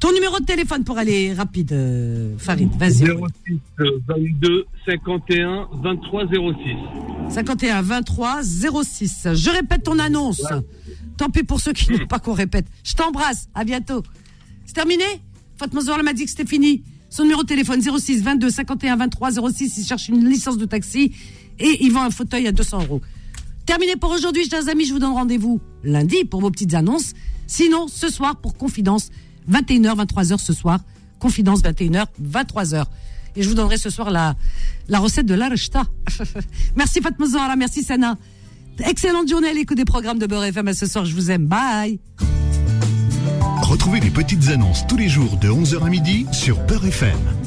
Ton numéro de téléphone pour aller rapide, euh, Farid, vas-y. 06 22 51 23 06. 51 23 06. Je répète ton annonce. Tant pis pour ceux qui n'aiment pas qu'on répète. Je t'embrasse. À bientôt. C'est terminé? Fatma Zahra m'a dit que c'était fini. Son numéro de téléphone 06 22 51 23 06. Il cherche une licence de taxi et il vend un fauteuil à 200 euros. Terminé pour aujourd'hui, chers amis. Je vous donne rendez-vous lundi pour vos petites annonces. Sinon, ce soir pour Confidence, 21h, 23h ce soir. Confidence, 21h, 23h. Et je vous donnerai ce soir la, la recette de l'arachta. merci Fatma merci Sana. Excellente journée à l'écoute des programmes de Beurre FM. Ce soir, je vous aime. Bye. Retrouvez les petites annonces tous les jours de 11h à midi sur Peur FM.